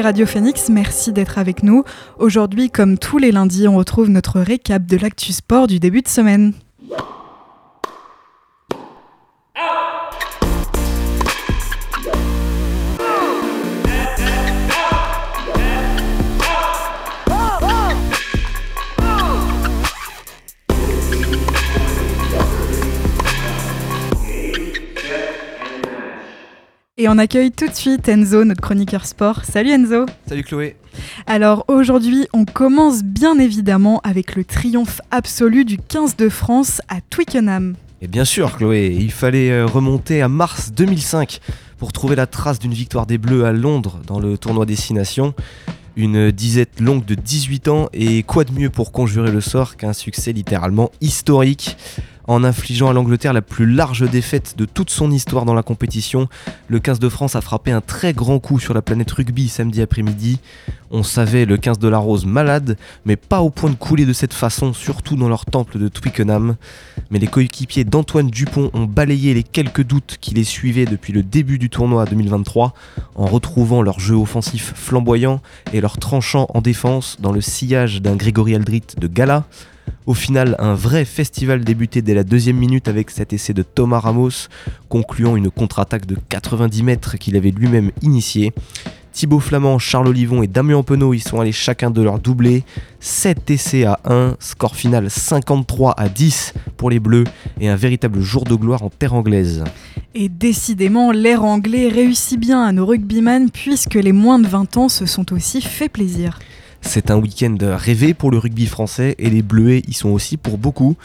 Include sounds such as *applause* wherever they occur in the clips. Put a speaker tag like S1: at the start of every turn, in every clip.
S1: Radio Phoenix, merci d'être avec nous. Aujourd'hui, comme tous les lundis, on retrouve notre récap de l'actu sport du début de semaine. Et on accueille tout de suite Enzo, notre chroniqueur sport. Salut Enzo
S2: Salut Chloé
S1: Alors aujourd'hui, on commence bien évidemment avec le triomphe absolu du 15 de France à Twickenham.
S2: Et bien sûr Chloé, il fallait euh, remonter à mars 2005 pour trouver la trace d'une victoire des Bleus à Londres dans le tournoi Destination. Une disette longue de 18 ans et quoi de mieux pour conjurer le sort qu'un succès littéralement historique? En infligeant à l'Angleterre la plus large défaite de toute son histoire dans la compétition, le 15 de France a frappé un très grand coup sur la planète rugby samedi après-midi. On savait le 15 de la Rose malade, mais pas au point de couler de cette façon, surtout dans leur temple de Twickenham. Mais les coéquipiers d'Antoine Dupont ont balayé les quelques doutes qui les suivaient depuis le début du tournoi 2023, en retrouvant leur jeu offensif flamboyant et leur tranchant en défense dans le sillage d'un Grégory Aldrit de gala. Au final, un vrai festival débuté dès la deuxième minute avec cet essai de Thomas Ramos, concluant une contre-attaque de 90 mètres qu'il avait lui-même initié. Thibaut Flamand, Charles Olivon et Damien Penaud y sont allés chacun de leur doublé. 7 essais à 1, score final 53 à 10 pour les Bleus et un véritable jour de gloire en terre anglaise.
S1: Et décidément, l'air anglais réussit bien à nos rugbyman puisque les moins de 20 ans se sont aussi fait plaisir.
S2: C'est un week-end rêvé pour le rugby français et les Bleuets y sont aussi pour beaucoup.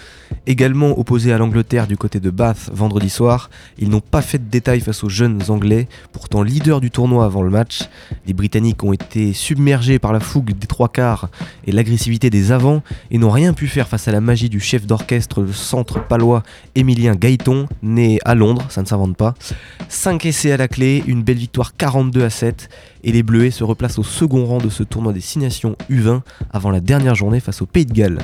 S2: Également opposés à l'Angleterre du côté de Bath vendredi soir, ils n'ont pas fait de détails face aux jeunes Anglais, pourtant leaders du tournoi avant le match. Les Britanniques ont été submergés par la fougue des trois quarts et l'agressivité des avants et n'ont rien pu faire face à la magie du chef d'orchestre centre palois Émilien Gaëton, né à Londres, ça ne s'invente pas. 5 essais à la clé, une belle victoire 42 à 7 et les Bleuets se replacent au second rang de ce tournoi des signations U20 avant la dernière journée face au Pays de Galles.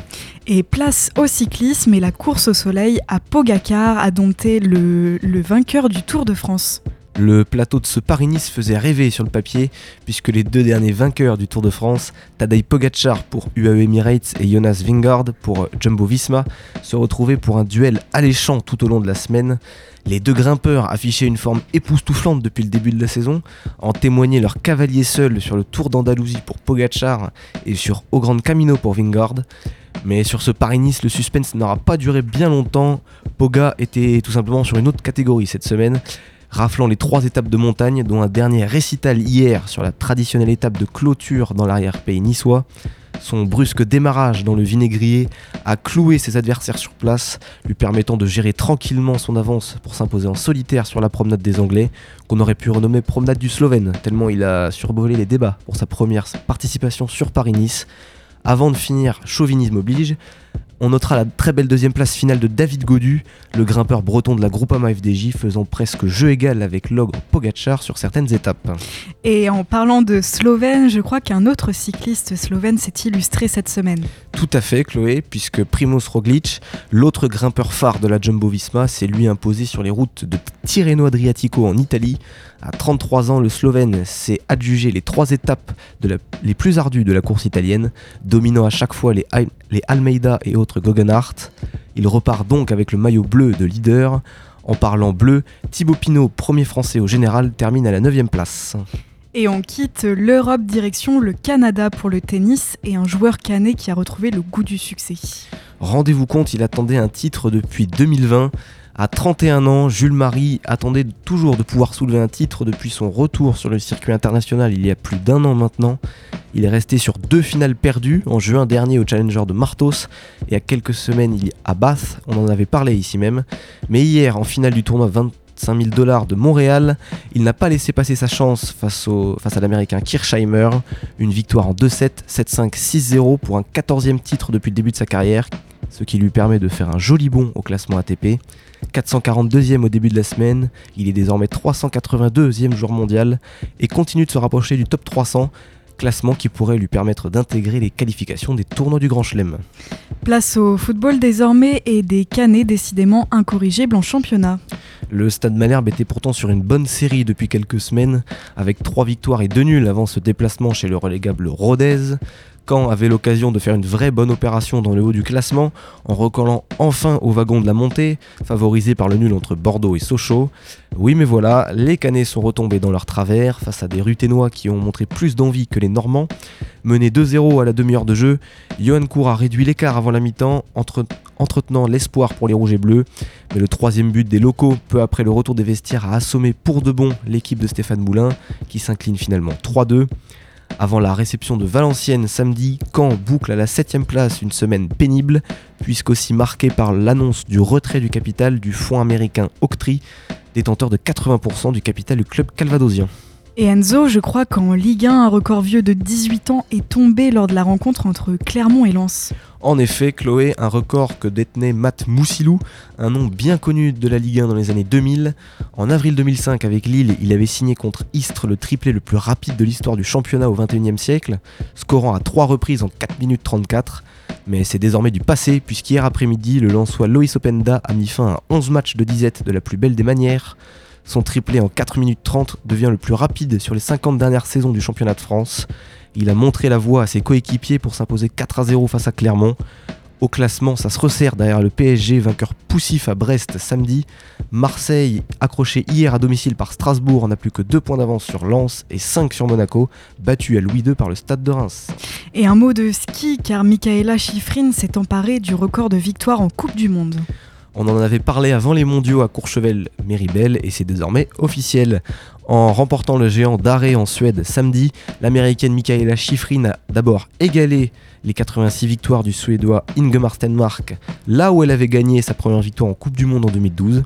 S1: Et place au cyclisme et la course au soleil à Pogacar a dompté le, le vainqueur du Tour de France.
S2: Le plateau de ce Paris-Nice faisait rêver sur le papier, puisque les deux derniers vainqueurs du Tour de France, Tadej Pogacar pour UAE Emirates et Jonas Vingard pour Jumbo Visma, se retrouvaient pour un duel alléchant tout au long de la semaine. Les deux grimpeurs affichaient une forme époustouflante depuis le début de la saison, en témoignait leur cavalier seul sur le Tour d'Andalousie pour Pogacar et sur Au Grand Camino pour Vingard. Mais sur ce Paris-Nice, le suspense n'aura pas duré bien longtemps. Poga était tout simplement sur une autre catégorie cette semaine raflant les trois étapes de montagne, dont un dernier récital hier sur la traditionnelle étape de clôture dans l'arrière-pays niçois. Son brusque démarrage dans le vinaigrier a cloué ses adversaires sur place, lui permettant de gérer tranquillement son avance pour s'imposer en solitaire sur la promenade des Anglais, qu'on aurait pu renommer promenade du Slovène, tellement il a survolé les débats pour sa première participation sur Paris-Nice. Avant de finir, chauvinisme oblige, on notera la très belle deuxième place finale de David Godu, le grimpeur breton de la Groupama FDJ, faisant presque jeu égal avec l'ogre Pogachar sur certaines étapes.
S1: Et en parlant de Slovène, je crois qu'un autre cycliste slovène s'est illustré cette semaine.
S2: Tout à fait, Chloé, puisque Primoz Roglic, l'autre grimpeur phare de la Jumbo Visma, s'est lui imposé sur les routes de Tirreno Adriatico en Italie. À 33 ans, le Slovène s'est adjugé les trois étapes les plus ardues de la course italienne, dominant à chaque fois les, les Almeida et autres Il repart donc avec le maillot bleu de leader. En parlant bleu, Thibaut Pinot, premier français au général, termine à la 9 place.
S1: Et on quitte l'Europe direction le Canada pour le tennis et un joueur canet qui a retrouvé le goût du succès.
S2: Rendez-vous compte, il attendait un titre depuis 2020. À 31 ans, Jules Marie attendait toujours de pouvoir soulever un titre depuis son retour sur le circuit international il y a plus d'un an maintenant. Il est resté sur deux finales perdues, en juin dernier au Challenger de Martos et à quelques semaines à Bath, on en avait parlé ici même. Mais hier, en finale du tournoi 25 000 dollars de Montréal, il n'a pas laissé passer sa chance face, à l'américain Kirchheimer. Une victoire en 2-7, 7-5, 6-0 pour un 14e titre depuis le début de sa carrière, ce qui lui permet de faire un joli bond au classement ATP. 442e au début de la semaine, il est désormais 382e joueur mondial et continue de se rapprocher du top 300 classement qui pourrait lui permettre d'intégrer les qualifications des tournois du Grand Chelem.
S1: Place au football désormais et des Canets décidément incorrigibles en championnat.
S2: Le Stade Malherbe était pourtant sur une bonne série depuis quelques semaines, avec 3 victoires et 2 nuls avant ce déplacement chez le relégable Rodez. Avait l'occasion de faire une vraie bonne opération dans le haut du classement en recollant enfin au wagon de la montée, favorisé par le nul entre Bordeaux et Sochaux. Oui mais voilà, les Canets sont retombés dans leur travers face à des Ruténois qui ont montré plus d'envie que les Normands. Mené 2-0 à la demi-heure de jeu, Johan Cour a réduit l'écart avant la mi-temps, entretenant l'espoir pour les Rouges et Bleus. Mais le troisième but des locaux, peu après le retour des vestiaires, a assommé pour de bon l'équipe de Stéphane Moulin, qui s'incline finalement 3-2. Avant la réception de Valenciennes samedi, Caen boucle à la 7ème place une semaine pénible, puisqu'aussi marquée par l'annonce du retrait du capital du fonds américain Octree, détenteur de 80% du capital du club calvadosien.
S1: Et Enzo, je crois qu'en Ligue 1, un record vieux de 18 ans est tombé lors de la rencontre entre Clermont et Lens.
S2: En effet, Chloé, un record que détenait Matt Moussilou, un nom bien connu de la Ligue 1 dans les années 2000. En avril 2005, avec Lille, il avait signé contre Istres le triplé le plus rapide de l'histoire du championnat au XXIe siècle, scorant à 3 reprises en 4 minutes 34. Mais c'est désormais du passé, puisqu'hier après-midi, le Lensois Loïs Openda a mis fin à 11 matchs de disette de la plus belle des manières. Son triplé en 4 minutes 30 devient le plus rapide sur les 50 dernières saisons du championnat de France. Il a montré la voie à ses coéquipiers pour s'imposer 4 à 0 face à Clermont. Au classement, ça se resserre derrière le PSG, vainqueur poussif à Brest samedi. Marseille, accroché hier à domicile par Strasbourg, n'a plus que 2 points d'avance sur Lens et 5 sur Monaco, battu à Louis II par le Stade de Reims.
S1: Et un mot de ski, car Michaela Schifrin s'est emparée du record de victoire en Coupe du Monde.
S2: On en avait parlé avant les mondiaux à Courchevel, Méribel, et c'est désormais officiel. En remportant le géant d'arrêt en Suède samedi, l'américaine Michaela Schifrin a d'abord égalé les 86 victoires du suédois Ingemar Stenmark, là où elle avait gagné sa première victoire en Coupe du Monde en 2012.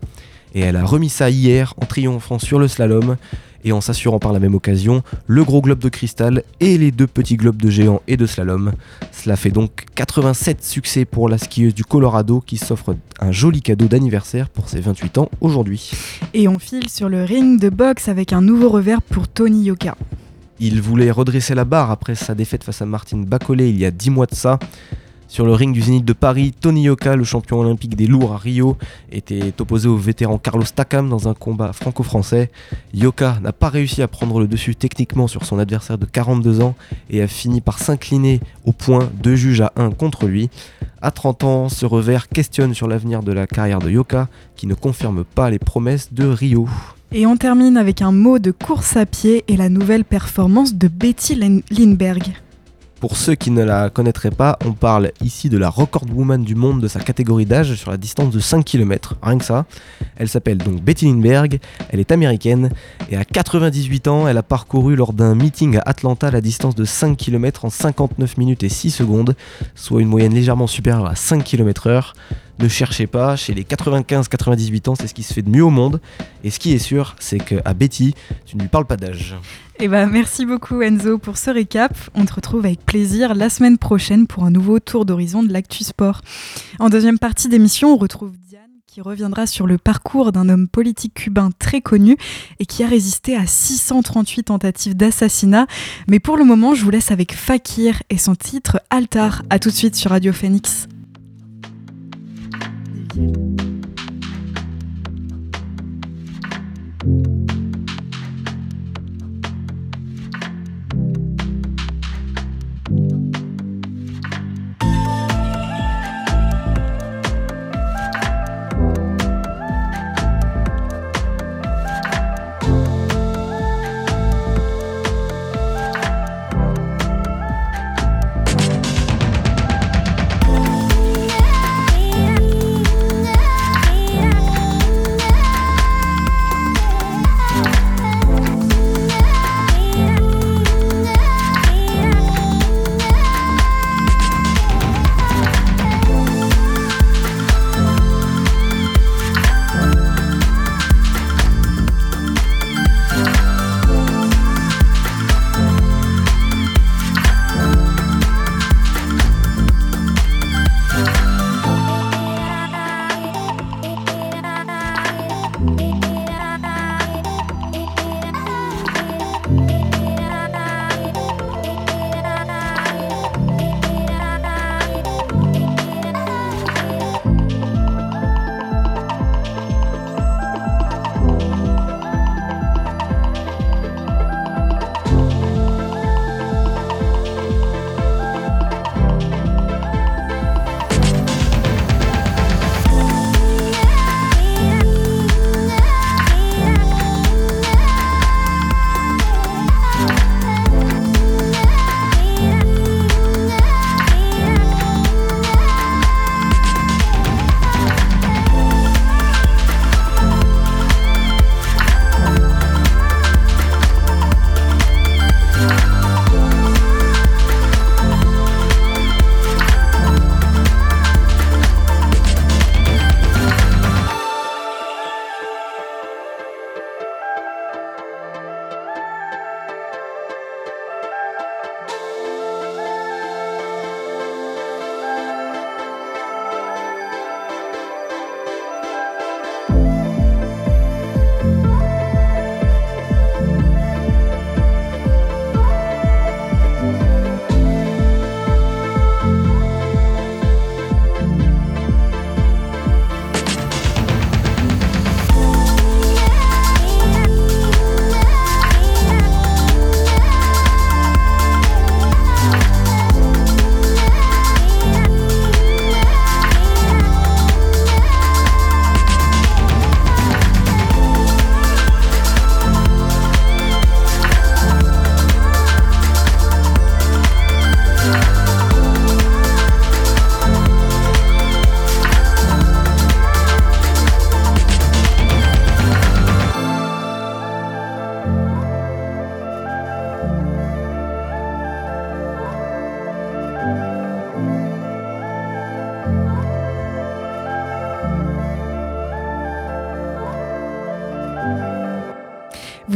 S2: Et elle a remis ça hier en triomphant sur le slalom et en s'assurant par la même occasion le gros globe de cristal et les deux petits globes de géant et de slalom. Cela fait donc 87 succès pour la skieuse du Colorado qui s'offre un joli cadeau d'anniversaire pour ses 28 ans aujourd'hui.
S1: Et on file sur le ring de boxe avec un nouveau revers pour Tony Yoka.
S2: Il voulait redresser la barre après sa défaite face à Martine Bacolé il y a 10 mois de ça. Sur le ring du Zénith de Paris, Tony Yoka, le champion olympique des lourds à Rio, était opposé au vétéran Carlos Takam dans un combat franco-français. Yoka n'a pas réussi à prendre le dessus techniquement sur son adversaire de 42 ans et a fini par s'incliner au point de juge à 1 contre lui. À 30 ans, ce revers questionne sur l'avenir de la carrière de Yoka, qui ne confirme pas les promesses de Rio.
S1: Et on termine avec un mot de course à pied et la nouvelle performance de Betty Lindbergh.
S2: Pour ceux qui ne la connaîtraient pas, on parle ici de la record woman du monde de sa catégorie d'âge sur la distance de 5 km, rien que ça. Elle s'appelle donc Betty Lindbergh, elle est américaine et à 98 ans, elle a parcouru lors d'un meeting à Atlanta la distance de 5 km en 59 minutes et 6 secondes, soit une moyenne légèrement supérieure à 5 km heure. Ne cherchez pas, chez les 95-98 ans, c'est ce qui se fait de mieux au monde. Et ce qui est sûr, c'est qu'à Betty, tu ne lui parles pas d'âge.
S1: Eh ben, merci beaucoup Enzo pour ce récap. On te retrouve avec plaisir la semaine prochaine pour un nouveau tour d'horizon de l'actu sport. En deuxième partie d'émission, on retrouve Diane qui reviendra sur le parcours d'un homme politique cubain très connu et qui a résisté à 638 tentatives d'assassinat. Mais pour le moment, je vous laisse avec Fakir et son titre Altar. A tout de suite sur Radio Phoenix.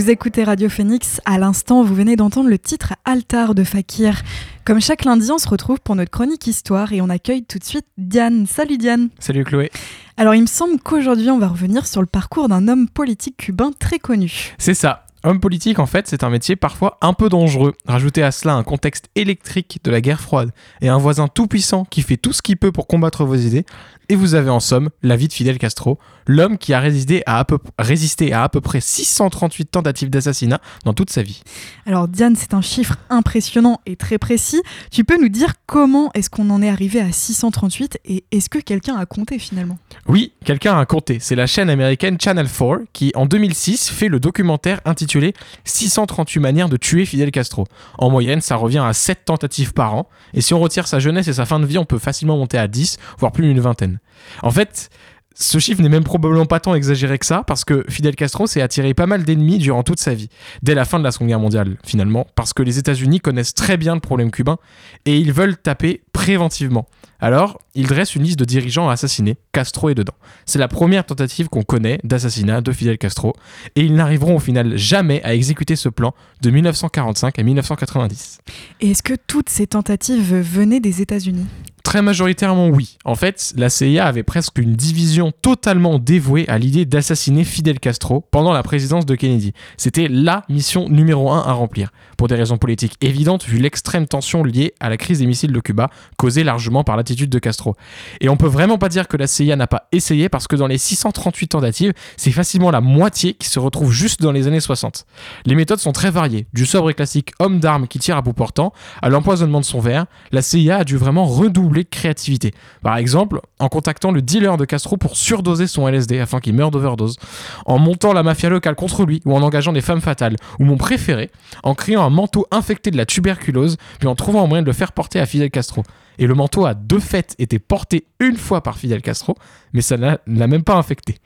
S1: Vous écoutez Radio Phoenix. À l'instant, vous venez d'entendre le titre Altar de Fakir. Comme chaque lundi, on se retrouve pour notre chronique histoire et on accueille tout de suite Diane. Salut Diane.
S3: Salut Chloé.
S1: Alors, il me semble qu'aujourd'hui, on va revenir sur le parcours d'un homme politique cubain très connu.
S3: C'est ça. Homme politique, en fait, c'est un métier parfois un peu dangereux. Rajoutez à cela un contexte électrique de la guerre froide et un voisin tout-puissant qui fait tout ce qu'il peut pour combattre vos idées, et vous avez en somme la vie de Fidel Castro, l'homme qui a résisté à, peu, résisté à à peu près 638 tentatives d'assassinat dans toute sa vie.
S1: Alors Diane, c'est un chiffre impressionnant et très précis. Tu peux nous dire comment est-ce qu'on en est arrivé à 638 et est-ce que quelqu'un a compté finalement?
S3: Oui, quelqu'un a compté. C'est la chaîne américaine Channel 4 qui, en 2006, fait le documentaire intitulé 638 manières de tuer Fidel Castro. En moyenne, ça revient à 7 tentatives par an. Et si on retire sa jeunesse et sa fin de vie, on peut facilement monter à 10, voire plus d'une vingtaine. En fait, ce chiffre n'est même probablement pas tant exagéré que ça, parce que Fidel Castro s'est attiré pas mal d'ennemis durant toute sa vie, dès la fin de la Seconde Guerre mondiale, finalement, parce que les États-Unis connaissent très bien le problème cubain et ils veulent taper préventivement. Alors, ils dressent une liste de dirigeants à assassiner, Castro est dedans. C'est la première tentative qu'on connaît d'assassinat de Fidel Castro, et ils n'arriveront au final jamais à exécuter ce plan de 1945 à 1990.
S1: Et est-ce que toutes ces tentatives venaient des États-Unis?
S3: Très majoritairement oui. En fait, la CIA avait presque une division totalement dévouée à l'idée d'assassiner Fidel Castro pendant la présidence de Kennedy. C'était la mission numéro un à remplir, pour des raisons politiques évidentes vu l'extrême tension liée à la crise des missiles de Cuba, causée largement par l'attitude de Castro. Et on peut vraiment pas dire que la CIA n'a pas essayé parce que dans les 638 tentatives, c'est facilement la moitié qui se retrouve juste dans les années 60. Les méthodes sont très variées, du sobre et classique homme d'armes qui tire à bout portant à l'empoisonnement de son verre, la CIA a dû vraiment redoubler créativité. Par exemple, en contactant le dealer de Castro pour surdoser son LSD afin qu'il meure d'overdose, en montant la mafia locale contre lui ou en engageant des femmes fatales, ou mon préféré, en créant un manteau infecté de la tuberculose puis en trouvant un moyen de le faire porter à Fidel Castro. Et le manteau a de fait été porté une fois par Fidel Castro, mais ça ne l'a même pas infecté.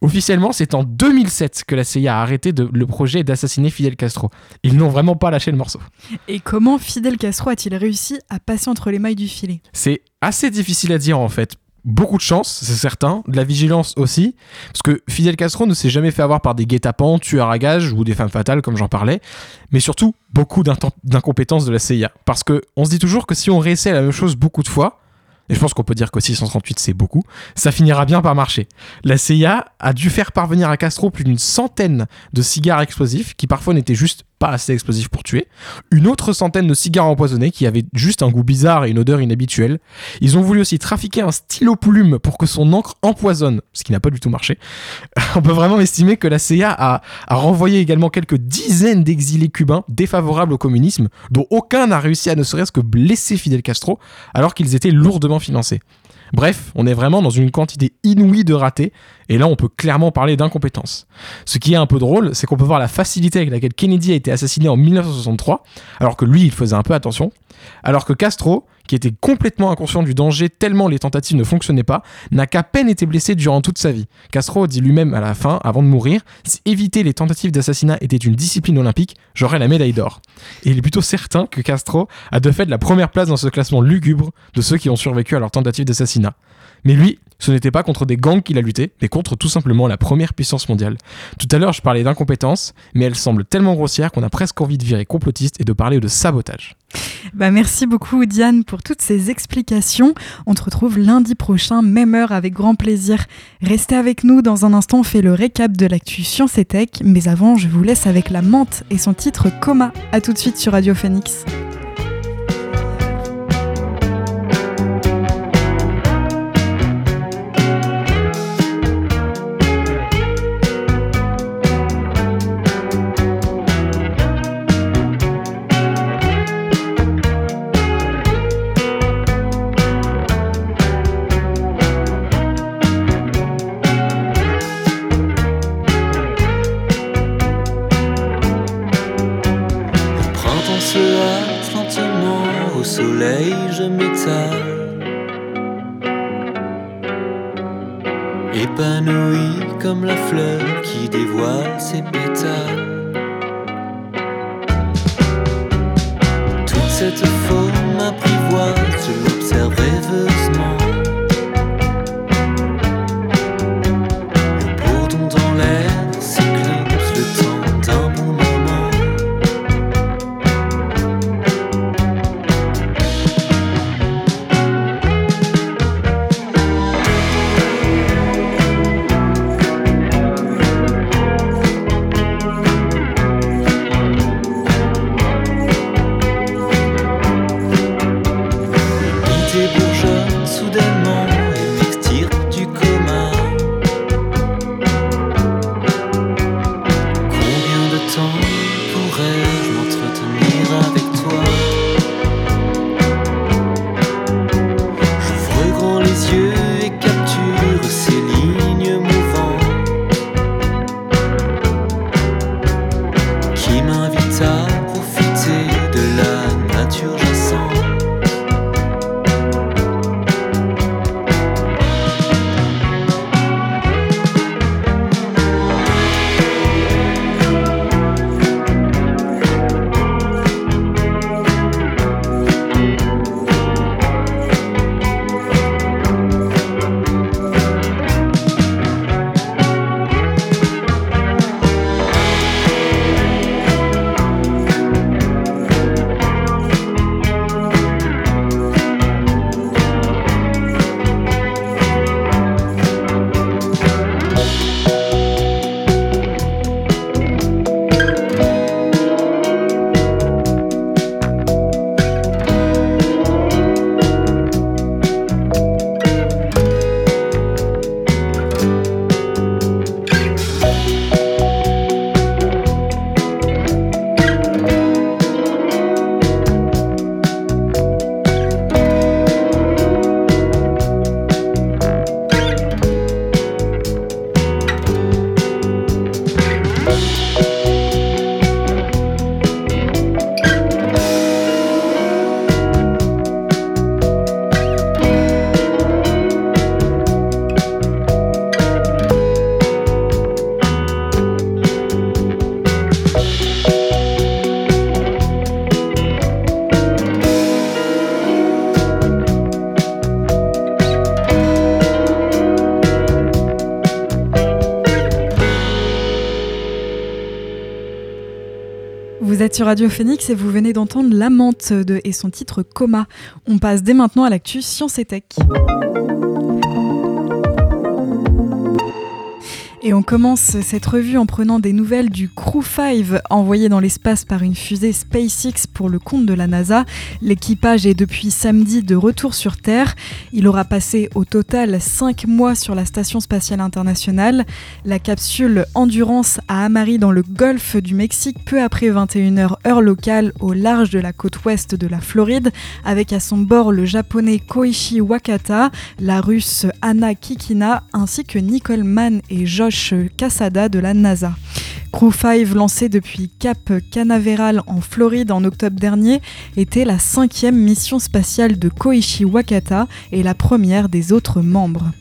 S3: Officiellement, c'est en 2007 que la CIA a arrêté de, le projet d'assassiner Fidel Castro. Ils n'ont vraiment pas lâché le morceau.
S1: Et comment Fidel Castro a-t-il réussi à passer entre les mailles du filet?
S3: C'est assez difficile à dire en fait beaucoup de chance, c'est certain, de la vigilance aussi, parce que Fidel Castro ne s'est jamais fait avoir par des guet-apens, tueurs à gages ou des femmes fatales, comme j'en parlais, mais surtout beaucoup d'incompétence de la CIA. Parce que on se dit toujours que si on réessaie la même chose beaucoup de fois, et je pense qu'on peut dire que 638 c'est beaucoup, ça finira bien par marcher. La CIA a dû faire parvenir à Castro plus d'une centaine de cigares explosifs qui parfois n'étaient juste pas assez explosifs pour tuer, une autre centaine de cigares empoisonnés qui avaient juste un goût bizarre et une odeur inhabituelle. Ils ont voulu aussi trafiquer un stylo plume pour que son encre empoisonne, ce qui n'a pas du tout marché. *laughs* On peut vraiment estimer que la CIA a, a renvoyé également quelques dizaines d'exilés cubains défavorables au communisme, dont aucun n'a réussi à ne serait-ce que blesser Fidel Castro, alors qu'ils étaient lourdement financés. Bref, on est vraiment dans une quantité inouïe de ratés, et là on peut clairement parler d'incompétence. Ce qui est un peu drôle, c'est qu'on peut voir la facilité avec laquelle Kennedy a été assassiné en 1963, alors que lui il faisait un peu attention, alors que Castro, qui était complètement inconscient du danger tellement les tentatives ne fonctionnaient pas, n'a qu'à peine été blessé durant toute sa vie. Castro dit lui-même à la fin, avant de mourir, si éviter les tentatives d'assassinat était une discipline olympique, j'aurais la médaille d'or. Et il est plutôt certain que Castro a de fait la première place dans ce classement lugubre de ceux qui ont survécu à leur tentative d'assassinat. Mais lui, ce n'était pas contre des gangs qu'il a lutté, mais contre tout simplement la première puissance mondiale. Tout à l'heure, je parlais d'incompétence, mais elle semble tellement grossière qu'on a presque envie de virer complotiste et de parler de sabotage.
S1: Bah merci beaucoup Diane pour toutes ces explications. On te retrouve lundi prochain, même heure, avec grand plaisir. Restez avec nous, dans un instant on fait le récap de l'actu Science et Tech, mais avant je vous laisse avec la menthe et son titre Coma. A tout de suite sur Radio Phoenix. Vous êtes sur Radio Phoenix et vous venez d'entendre L'Amante de, et son titre Coma. On passe dès maintenant à l'actu Science et Tech. Et on commence cette revue en prenant des nouvelles du Crew 5 envoyé dans l'espace par une fusée SpaceX pour le compte de la NASA. L'équipage est depuis samedi de retour sur Terre. Il aura passé au total 5 mois sur la Station spatiale internationale. La capsule Endurance a amarré dans le golfe du Mexique peu après 21h heure locale au large de la côte ouest de la Floride avec à son bord le japonais Koichi Wakata, la russe Anna Kikina ainsi que Nicole Mann et Josh Casada de la NASA. Crew 5, lancé depuis Cap Canaveral en Floride en octobre dernier, était la cinquième mission spatiale de Koichi Wakata et la première des autres membres.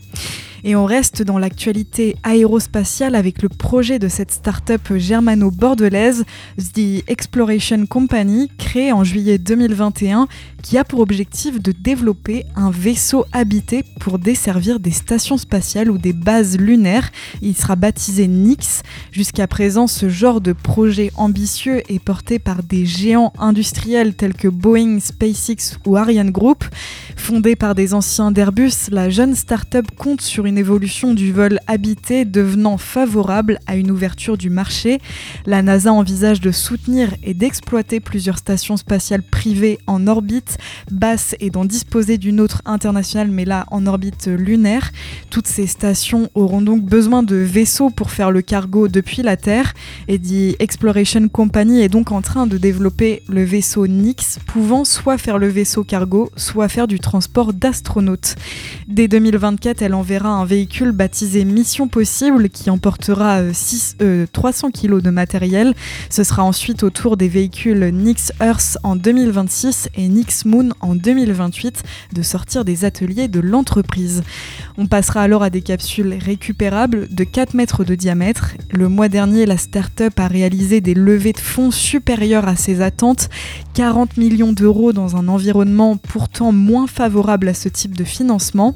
S1: Et on reste dans l'actualité aérospatiale avec le projet de cette start-up germano-bordelaise, The Exploration Company, créée en juillet 2021, qui a pour objectif de développer un vaisseau habité pour desservir des stations spatiales ou des bases lunaires. Il sera baptisé Nix. Jusqu'à présent, ce genre de projet ambitieux est porté par des géants industriels tels que Boeing, SpaceX ou Ariane Group. Fondée par des anciens d'Airbus, la jeune start-up compte sur une évolution du vol habité devenant favorable à une ouverture du marché. La NASA envisage de soutenir et d'exploiter plusieurs stations spatiales privées en orbite basse et d'en disposer d'une autre internationale, mais là en orbite lunaire. Toutes ces stations auront donc besoin de vaisseaux pour faire le cargo depuis la Terre. Et The Exploration Company est donc en train de développer le vaisseau Nix, pouvant soit faire le vaisseau cargo, soit faire du transport d'astronautes. Dès 2024, elle enverra un véhicule baptisé Mission Possible qui emportera 6, euh, 300 euh, kg de matériel. Ce sera ensuite au tour des véhicules Nix Earth en 2026 et Nix Moon en 2028 de sortir des ateliers de l'entreprise. On passera alors à des capsules récupérables de 4 mètres de diamètre. Le mois dernier, la start-up a réalisé des levées de fonds supérieures à ses attentes, 40 millions d'euros dans un environnement pourtant moins favorable à ce type de financement.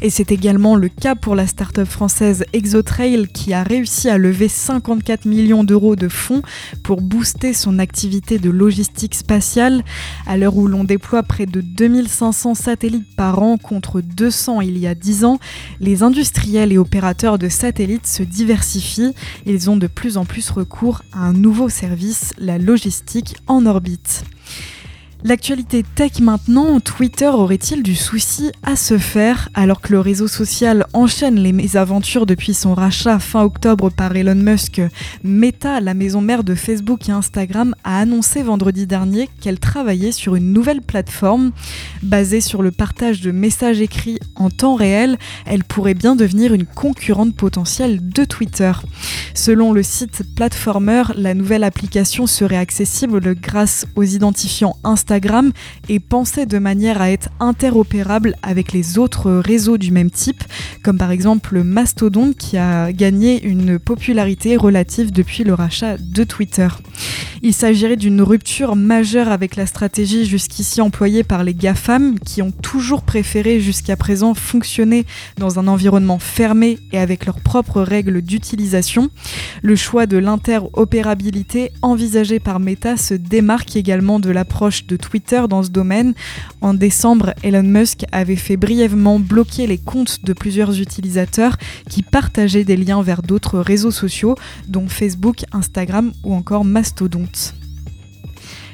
S1: Et c'est également le cas pour la start-up française Exotrail qui a réussi à lever 54 millions d'euros de fonds pour booster son activité de logistique spatiale. À l'heure où l'on déploie près de 2500 satellites par an contre 200 il y a 10 ans, les industriels et opérateurs de satellites se diversifient. Ils ont de plus en plus recours à un nouveau service, la logistique en orbite. L'actualité tech maintenant, Twitter aurait-il du souci à se faire alors que le réseau social enchaîne les mésaventures depuis son rachat fin octobre par Elon Musk? Meta, la maison mère de Facebook et Instagram, a annoncé vendredi dernier qu'elle travaillait sur une nouvelle plateforme basée sur le partage de messages écrits en temps réel. Elle pourrait bien devenir une concurrente potentielle de Twitter. Selon le site Platformer, la nouvelle application serait accessible grâce aux identifiants Instagram Instagram est pensé de manière à être interopérable avec les autres réseaux du même type, comme par exemple Mastodon qui a gagné une popularité relative depuis le rachat de Twitter. Il s'agirait d'une rupture majeure avec la stratégie jusqu'ici employée par les GAFAM qui ont toujours préféré jusqu'à présent fonctionner dans un environnement fermé et avec leurs propres règles d'utilisation. Le choix de l'interopérabilité envisagé par Meta se démarque également de l'approche de Twitter dans ce domaine. En décembre, Elon Musk avait fait brièvement bloquer les comptes de plusieurs utilisateurs qui partageaient des liens vers d'autres réseaux sociaux, dont Facebook, Instagram ou encore Mastodonte.